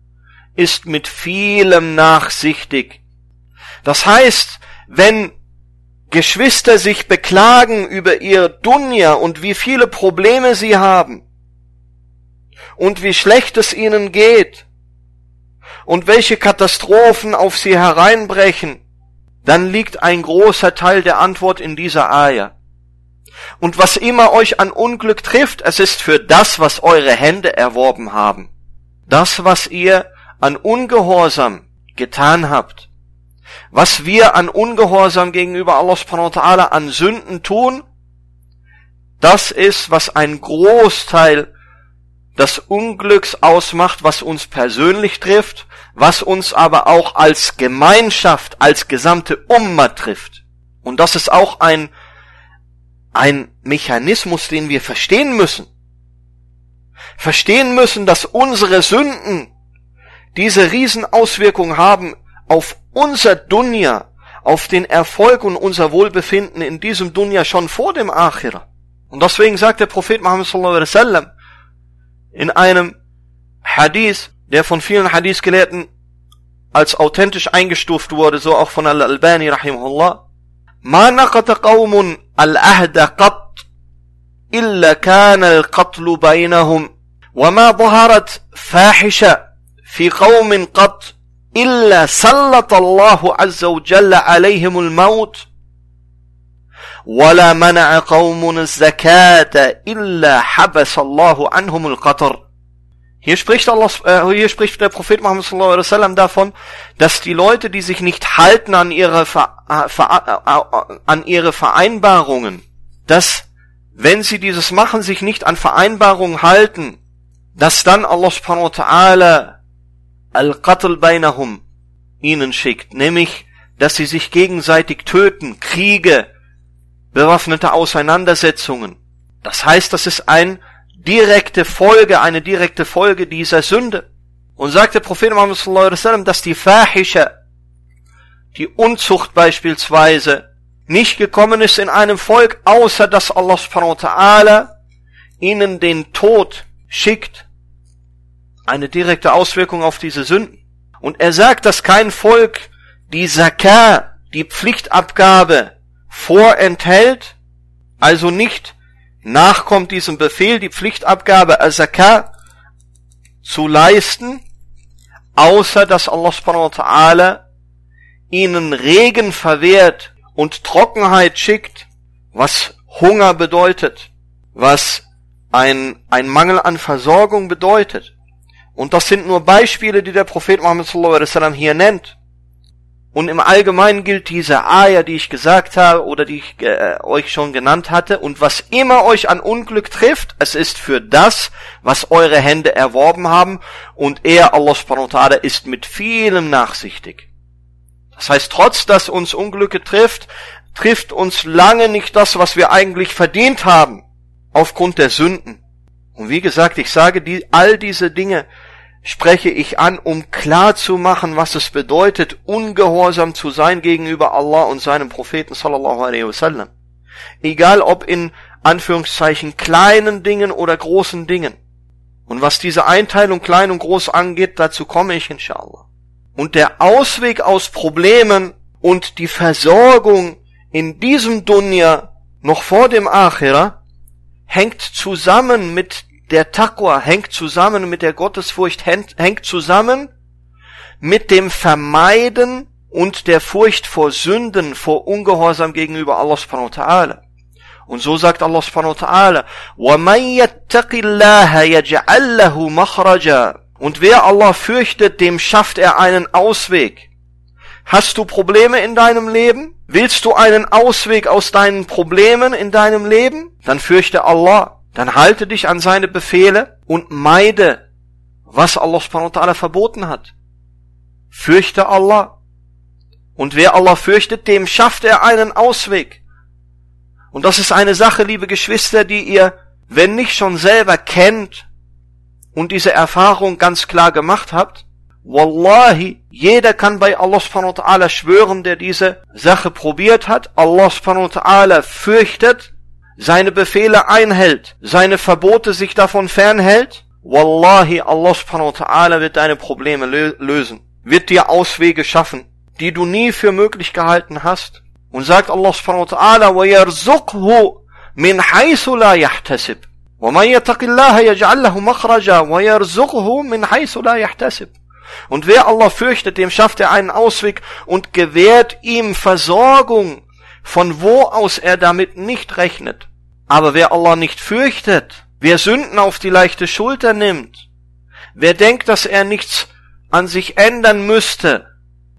ist mit vielem nachsichtig. Das heißt, wenn Geschwister sich beklagen über ihr Dunja und wie viele Probleme sie haben und wie schlecht es ihnen geht und welche Katastrophen auf sie hereinbrechen, dann liegt ein großer Teil der Antwort in dieser Eier. Und was immer euch an Unglück trifft, es ist für das, was eure Hände erworben haben. Das, was ihr an Ungehorsam getan habt, was wir an Ungehorsam gegenüber Allah subhanahu wa ta'ala an Sünden tun, das ist, was ein Großteil des Unglücks ausmacht, was uns persönlich trifft, was uns aber auch als Gemeinschaft, als gesamte Umma trifft. Und das ist auch ein, ein Mechanismus, den wir verstehen müssen. Verstehen müssen, dass unsere Sünden diese Riesenauswirkungen haben auf unser Dunya, auf den Erfolg und unser Wohlbefinden in diesem Dunya schon vor dem Akhira. Und deswegen sagt der Prophet Muhammad sallallahu alaihi wasallam in einem Hadith, der von vielen Hadith-Gelehrten als authentisch eingestuft wurde, so auch von Al-Albani rahimahullah, ما نقض قوم العهد قط إلا كان القتل بينهم وما ظهرت فاحشة في قوم قط إلا سلط الله عز وجل عليهم الموت ولا منع قوم الزكاة إلا حبس الله عنهم القطر Hier spricht Allah, äh, hier spricht der Prophet Muhammad sallallahu alaihi wasallam davon, dass die Leute, die sich nicht halten an ihre, äh, äh, an ihre Vereinbarungen, dass wenn sie dieses machen, sich nicht an Vereinbarungen halten, dass dann Allah subhanahu wa ta'ala Al-Qatl bainahum ihnen schickt, nämlich, dass sie sich gegenseitig töten, Kriege, bewaffnete Auseinandersetzungen. Das heißt, das ist eine direkte Folge, eine direkte Folge dieser Sünde. Und sagt der Prophet Muhammad sallallahu alaihi wasallam, dass die Fahisha, die Unzucht beispielsweise, nicht gekommen ist in einem Volk, außer dass Allah subhanahu wa ta'ala ihnen den Tod schickt eine direkte Auswirkung auf diese Sünden. Und er sagt, dass kein Volk die Zakah, die Pflichtabgabe, vorenthält, also nicht nachkommt diesem Befehl, die Pflichtabgabe Zakah zu leisten, außer dass Allah subhanahu wa ta'ala ihnen Regen verwehrt und Trockenheit schickt, was Hunger bedeutet, was ein, ein Mangel an Versorgung bedeutet. Und das sind nur Beispiele, die der Prophet Muhammad sallallahu alaihi wasallam hier nennt. Und im Allgemeinen gilt diese Ayah, die ich gesagt habe oder die ich äh, euch schon genannt hatte. Und was immer euch an Unglück trifft, es ist für das, was eure Hände erworben haben. Und er, Allah subhanahu wa ta'ala, ist mit vielem nachsichtig. Das heißt, trotz dass uns Unglücke trifft, trifft uns lange nicht das, was wir eigentlich verdient haben, aufgrund der Sünden. Und wie gesagt, ich sage, die, all diese Dinge spreche ich an, um klar zu machen, was es bedeutet, ungehorsam zu sein gegenüber Allah und seinem Propheten sallallahu alaihi wasallam. Egal ob in Anführungszeichen kleinen Dingen oder großen Dingen. Und was diese Einteilung klein und groß angeht, dazu komme ich inshallah. Und der Ausweg aus Problemen und die Versorgung in diesem Dunya noch vor dem Akhira hängt zusammen mit der Taqwa, hängt zusammen mit der Gottesfurcht, hängt zusammen mit dem Vermeiden und der Furcht vor Sünden, vor Ungehorsam gegenüber Allah subhanahu wa ta'ala. Und so sagt Allah subhanahu wa ta'ala, وَمَنْ يَتَّقِ اللَّهَ يَجْعَلْ لَهُ مَخْرَجًا Und wer Allah fürchtet, dem schafft er einen Ausweg. Hast du Probleme in deinem Leben? Willst du einen Ausweg aus deinen Problemen in deinem Leben? Dann fürchte Allah. Dann halte dich an seine Befehle und meide, was Allah subhanahu wa ta'ala verboten hat. Fürchte Allah. Und wer Allah fürchtet, dem schafft er einen Ausweg. Und das ist eine Sache, liebe Geschwister, die ihr, wenn nicht schon selber kennt und diese Erfahrung ganz klar gemacht habt, Wallahi, jeder kann bei Allah subhanahu wa ta'ala schwören, der diese Sache probiert hat. Allah subhanahu wa ta'ala fürchtet, seine Befehle einhält, seine Verbote sich davon fernhält. Wallahi, Allah subhanahu wa ta'ala wird deine Probleme lösen, wird dir Auswege schaffen, die du nie für möglich gehalten hast. Und sagt Allah subhanahu wa ta'ala, وَيَرْزُقْهُ مِنْ حَيْثُ لَا يَحْتَسِبُ وَمَنْ يَتَقِ اللَّهَ يَجْعَلْ لَهُ مَخْرَجًا وَيَرْزُقْهُ مِنْ حَيْثُ لَا يَحْتَسِبُ und wer Allah fürchtet, dem schafft er einen Ausweg und gewährt ihm Versorgung, von wo aus er damit nicht rechnet. Aber wer Allah nicht fürchtet, wer Sünden auf die leichte Schulter nimmt, wer denkt, dass er nichts an sich ändern müsste,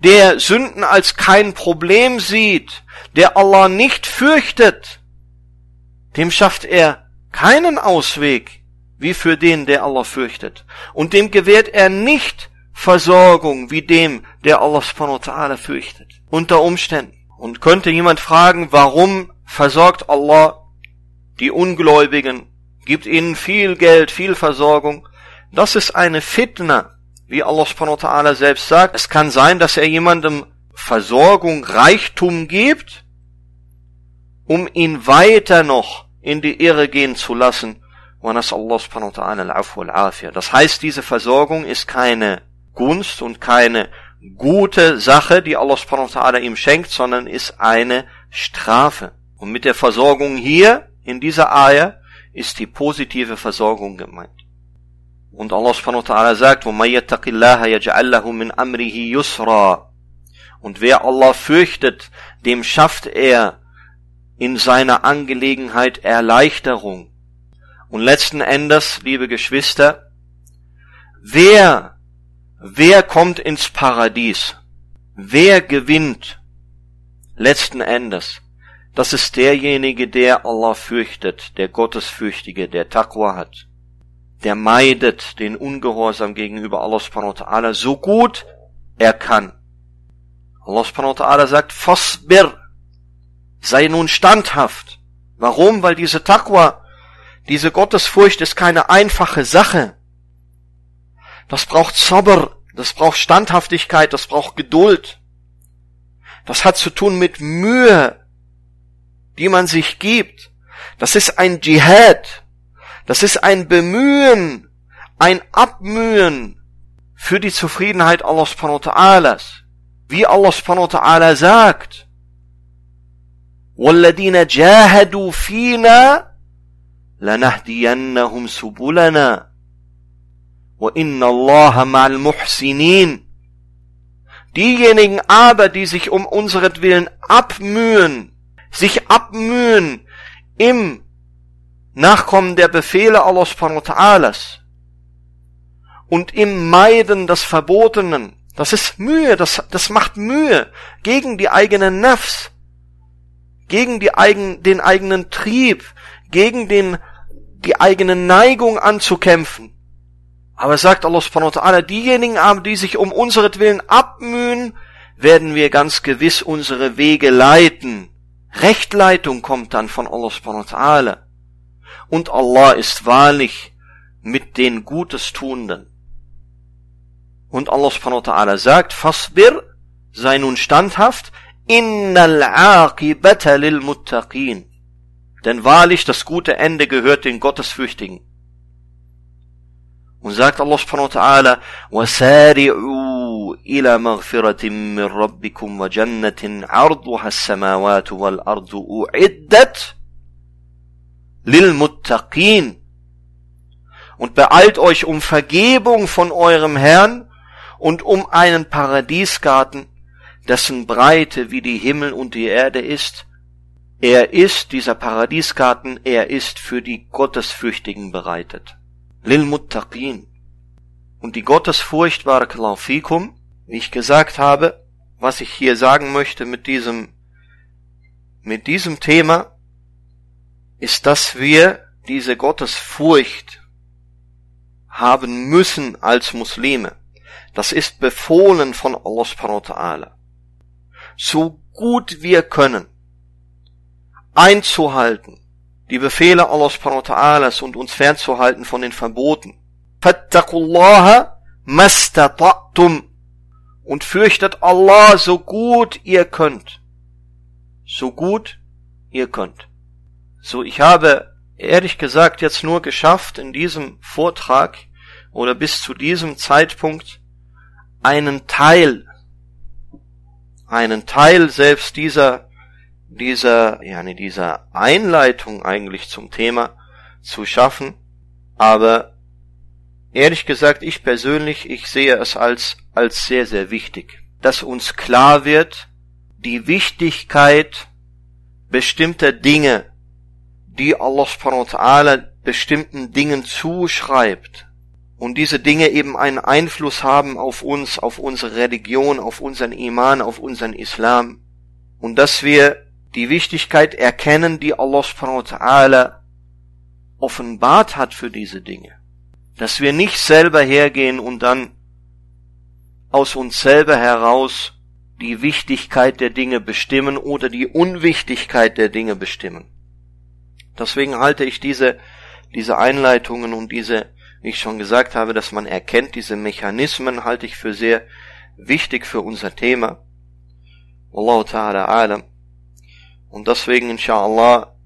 der Sünden als kein Problem sieht, der Allah nicht fürchtet, dem schafft er keinen Ausweg, wie für den, der Allah fürchtet. Und dem gewährt er nicht Versorgung wie dem, der Allah subhanahu wa ta'ala fürchtet. Unter Umständen. Und könnte jemand fragen, warum versorgt Allah die Ungläubigen, gibt ihnen viel Geld, viel Versorgung? Das ist eine Fitna, wie Allah subhanahu wa ta'ala selbst sagt. Es kann sein, dass er jemandem Versorgung, Reichtum gibt, um ihn weiter noch in die Irre gehen zu lassen. Das heißt, diese Versorgung ist keine Gunst und keine gute Sache, die Allah subhanahu wa ta'ala ihm schenkt, sondern ist eine Strafe. Und mit der Versorgung hier, in dieser Eier, ist die positive Versorgung gemeint. Und Allah subhanahu wa ta'ala sagt, مِنْ أَمْرِهِ يُسْرًا Und wer Allah fürchtet, dem schafft er in seiner Angelegenheit Erleichterung. Und letzten Endes, liebe Geschwister, wer Wer kommt ins Paradies? Wer gewinnt? Letzten Endes. Das ist derjenige, der Allah fürchtet, der Gottesfürchtige, der Taqwa hat. Der meidet den Ungehorsam gegenüber Allah subhanahu wa ta'ala so gut er kann. Allah subhanahu wa ta'ala sagt, Fasbir, sei nun standhaft. Warum? Weil diese Taqwa, diese Gottesfurcht ist keine einfache Sache. Das braucht Sabr, das braucht Standhaftigkeit, das braucht Geduld. Das hat zu tun mit Mühe, die man sich gibt. Das ist ein Dschihad. Das ist ein Bemühen, ein Abmühen für die Zufriedenheit Allah subhanahu wa ta'ala. Wie Allah subhanahu wa ta'ala sagt, وَالَّذِينَ جَاهَدُوا فِينَا لَنَهْدِيَنَّهُمْ سُبُلَنَا وَإِنَّ اللَّهَ مَعَ الْمُحْسِنِينَ Diejenigen aber, die sich um unseretwillen abmühen, sich abmühen im Nachkommen der Befehle Allah subhanahu wa ta'alas und im Meiden des Verbotenen, das ist Mühe, das, das macht Mühe gegen die eigene Nafs, gegen die eigen, den eigenen Trieb, gegen den, die eigene Neigung anzukämpfen. Aber sagt Allah subhanahu wa ta'ala, diejenigen aber, die sich um unseretwillen abmühen, werden wir ganz gewiss unsere Wege leiten. Rechtleitung kommt dann von Allah subhanahu wa ta'ala. Und Allah ist wahrlich mit den Gutes Tuenden. Und Allah subhanahu wa ta'ala sagt, Fasbir, sei nun standhaft, innal aqibata lil muttaqin. Denn wahrlich, das gute Ende gehört den Gottesfürchtigen. Und sagt Allah subhanahu wa ta'ala, وَسَارِعُوا إِلَى مَغْفِرَةٍ مِّن رَبِّكُمْ وَجَنَّةٍ عَرْضُهَا السَّمَاوَاتُ وَالْأَرْضُ أُعِدَّتْ لِلْمُتَّقِينَ Und beeilt euch um Vergebung von eurem Herrn und um einen Paradiesgarten, dessen Breite wie die Himmel und die Erde ist. Er ist, dieser Paradiesgarten, er ist für die Gottesfürchtigen bereitet. Lil Muttaqin. Und die Gottesfurcht, Barakallahu fikum, wie ich gesagt habe, was ich hier sagen möchte mit diesem, mit diesem Thema, ist, dass wir diese Gottesfurcht haben müssen als Muslime. Das ist befohlen von Allah subhanahu wa. So gut wir können, einzuhalten, die Befehle Allah subhanahu wa ta'ala und uns fernzuhalten von den Verboten. Fattakullaha mastata'tum und fürchtet Allah so gut ihr könnt. So gut ihr könnt. So, ich habe ehrlich gesagt jetzt nur geschafft, in diesem Vortrag oder bis zu diesem Zeitpunkt einen Teil, einen Teil selbst dieser, dieser, ja, nee, dieser Einleitung eigentlich zum Thema zu schaffen. Aber ehrlich gesagt, ich persönlich, ich sehe es als, als sehr, sehr wichtig, dass uns klar wird, die Wichtigkeit bestimmter Dinge, die Allah subhanahu wa ta'ala bestimmten Dingen zuschreibt, und diese Dinge eben einen Einfluss haben auf uns, auf unsere Religion, auf unseren Iman, auf unseren Islam und dass wir die Wichtigkeit erkennen, die Allah subhanahu wa ta'ala offenbart hat für diese Dinge. Dass wir nicht selber hergehen und dann aus uns selber heraus die Wichtigkeit der Dinge bestimmen oder die Unwichtigkeit der Dinge bestimmen. Deswegen halte ich diese, diese Einleitungen und diese wie ich schon gesagt habe, dass man erkennt, diese Mechanismen halte ich für sehr wichtig für unser Thema. Wallahu ta'ala alam. Und deswegen, inshallah,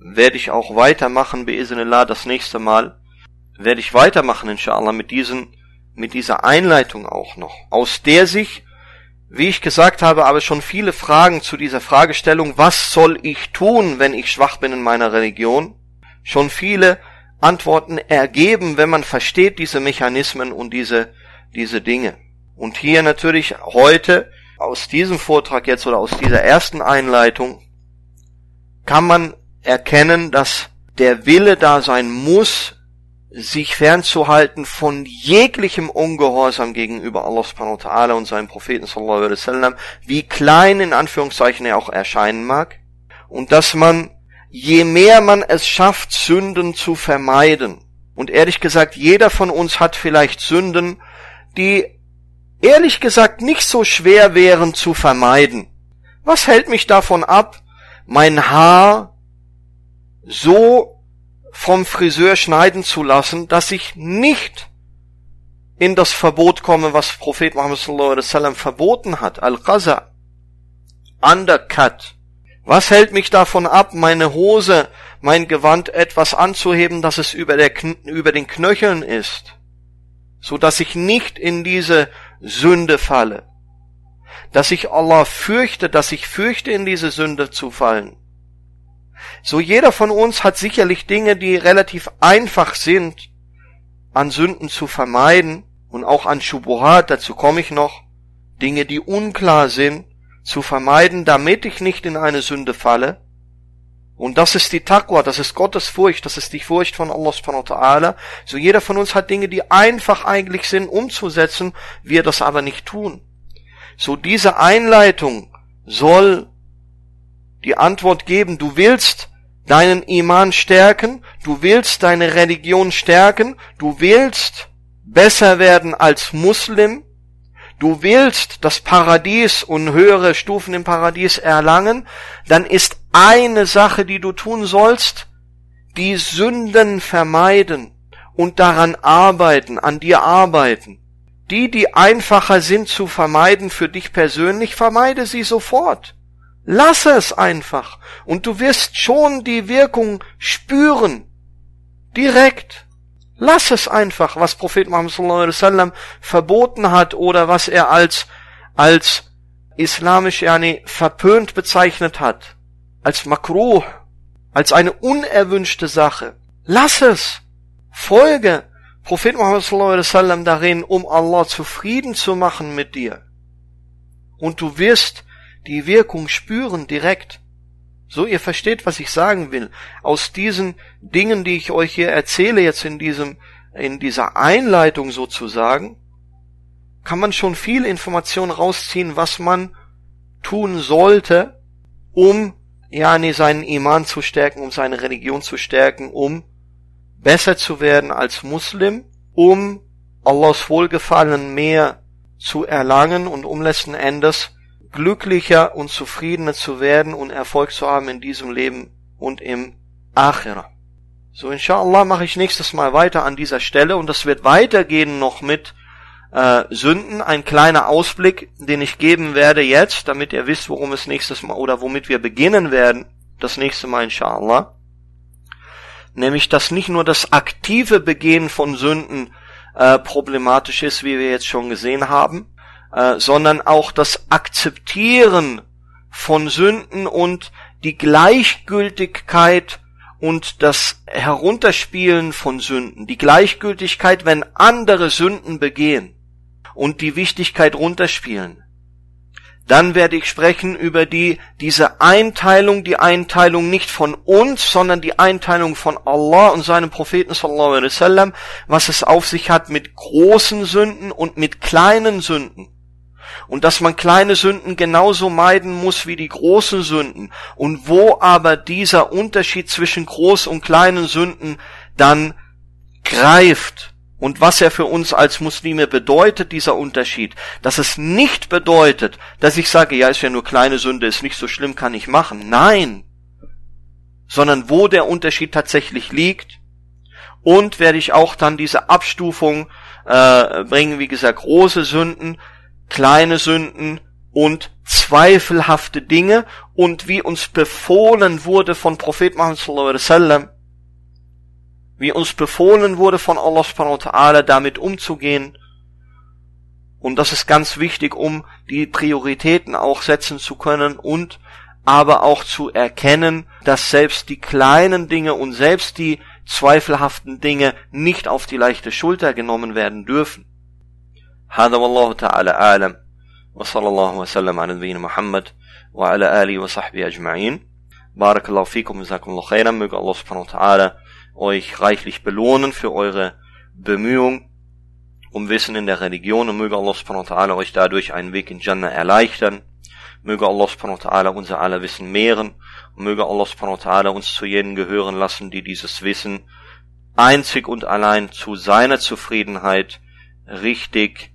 werde ich auch weitermachen, biiznillah, das nächste Mal, werde ich weitermachen, inshallah, mit diesen, mit dieser Einleitung auch noch. Aus der sich, wie ich gesagt habe, aber schon viele Fragen zu dieser Fragestellung, was soll ich tun, wenn ich schwach bin in meiner Religion, schon viele Antworten ergeben, wenn man versteht diese Mechanismen und diese, diese Dinge. Und hier natürlich heute aus diesem Vortrag jetzt oder aus dieser ersten Einleitung kann man erkennen, dass der Wille da sein muss, sich fernzuhalten von jeglichem Ungehorsam gegenüber Allah subhanahu wa ta'ala und seinem Propheten sallallahu alaihi wasallam, wie klein in Anführungszeichen er auch erscheinen mag, und dass man je mehr man es schafft, Sünden zu vermeiden. Und ehrlich gesagt, jeder von uns hat vielleicht Sünden, die ehrlich gesagt nicht so schwer wären zu vermeiden. Was hält mich davon ab, mein Haar so vom Friseur schneiden zu lassen, dass ich nicht in das Verbot komme, was Prophet Muhammad sallallahu alaihi wasallam verboten hat, Al-Qaza, Undercut, was hält mich davon ab, meine Hose, mein Gewand etwas anzuheben, dass es über, der, über den Knöcheln ist? so dass ich nicht in diese Sünde falle. Dass ich Allah fürchte, dass ich fürchte, in diese Sünde zu fallen. So jeder von uns hat sicherlich Dinge, die relativ einfach sind, an Sünden zu vermeiden und auch an Schubuhat, dazu komme ich noch, Dinge, die unklar sind, zu vermeiden, damit ich nicht in eine Sünde falle. Und das ist die Taqwa, das ist Gottes Furcht, das ist die Furcht von Allah subhanahu wa ta'ala. So jeder von uns hat Dinge, die einfach eigentlich sind umzusetzen, wir das aber nicht tun. So diese Einleitung soll die Antwort geben, du willst deinen Iman stärken, du willst deine Religion stärken, du willst besser werden als Muslim, du willst das Paradies und höhere Stufen im Paradies erlangen, dann ist eine Sache, die du tun sollst, die Sünden vermeiden und daran arbeiten, an dir arbeiten. Die, die einfacher sind zu vermeiden für dich persönlich, vermeide sie sofort. Lass es einfach und du wirst schon die Wirkung spüren. Direkt. Lass es einfach, was Prophet Muhammad sallallahu alaihi wasallam verboten hat oder was er als, als islamisch yani, verpönt bezeichnet hat. Als makruh. Als eine unerwünschte Sache. Lass es. Folge Prophet Muhammad wasallam darin, um Allah zufrieden zu machen mit dir. Und du wirst die Wirkung spüren direkt. So, ihr versteht, was ich sagen will. Aus diesen Dingen, die ich euch hier erzähle, jetzt in diesem, in dieser Einleitung sozusagen, kann man schon viel Information rausziehen, was man tun sollte, um, ja, nee, seinen Iman zu stärken, um seine Religion zu stärken, um besser zu werden als Muslim, um Allahs Wohlgefallen mehr zu erlangen und um letzten Endes glücklicher und zufriedener zu werden und Erfolg zu haben in diesem Leben und im Akhira. So, inshallah mache ich nächstes Mal weiter an dieser Stelle und das wird weitergehen noch mit äh, Sünden. Ein kleiner Ausblick, den ich geben werde jetzt, damit ihr wisst, worum es nächstes Mal oder womit wir beginnen werden, das nächste Mal inshallah. Nämlich, dass nicht nur das aktive Begehen von Sünden äh, problematisch ist, wie wir jetzt schon gesehen haben, äh, sondern auch das Akzeptieren von Sünden und die Gleichgültigkeit und das Herunterspielen von Sünden, die Gleichgültigkeit, wenn andere Sünden begehen und die Wichtigkeit runterspielen. Dann werde ich sprechen über die, diese Einteilung, die Einteilung nicht von uns, sondern die Einteilung von Allah und seinem Propheten sallallahu alaihi wasallam, was es auf sich hat mit großen Sünden und mit kleinen Sünden. Und dass man kleine Sünden genauso meiden muss wie die großen Sünden. Und wo aber dieser Unterschied zwischen groß und kleinen Sünden dann greift und was er für uns als Muslime bedeutet, dieser Unterschied, dass es nicht bedeutet, dass ich sage, ja, ist ja nur kleine Sünde, ist nicht so schlimm, kann ich machen. Nein, sondern wo der Unterschied tatsächlich liegt. Und werde ich auch dann diese Abstufung äh, bringen, wie gesagt, große Sünden, kleine Sünden und zweifelhafte Dinge und wie uns befohlen wurde von Prophet Muhammad sallallahu alaihi wasallam, wie uns befohlen wurde von Allah subhanahu wa ta'ala damit umzugehen. Und das ist ganz wichtig, um die Prioritäten auch setzen zu können und aber auch zu erkennen, dass selbst die kleinen Dinge und selbst die zweifelhaften Dinge nicht auf die leichte Schulter genommen werden dürfen. هذا والله تعالى أعلم وصلى الله وسلم على نبينا محمد وعلى آله وصحبه أجمعين بارك الله فيكم جزاكم الله خيرا möge Allah subhanahu wa ta'ala euch reichlich belohnen für eure Bemühungen um Wissen in der Religion und möge Allah subhanahu wa ta'ala euch dadurch einen Weg in Jannah erleichtern. Möge Allah subhanahu wa ta'ala unser aller Wissen mehren und möge Allah subhanahu wa ta'ala uns zu jenen gehören lassen, die dieses Wissen einzig und allein zu seiner Zufriedenheit richtig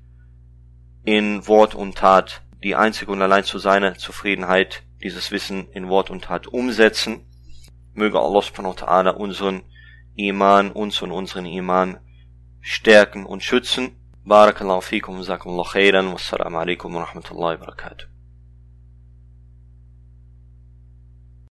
in Wort und Tat die einzig und allein zu seiner Zufriedenheit dieses Wissen in Wort und Tat umsetzen. Möge Allah subhanahu wa ta'ala unseren Iman, uns und unseren Iman stärken und schützen. Barakallahu fikum, jazakumullahu khairan, wassalamu alaikum wa rahmatullahi wa barakatuh.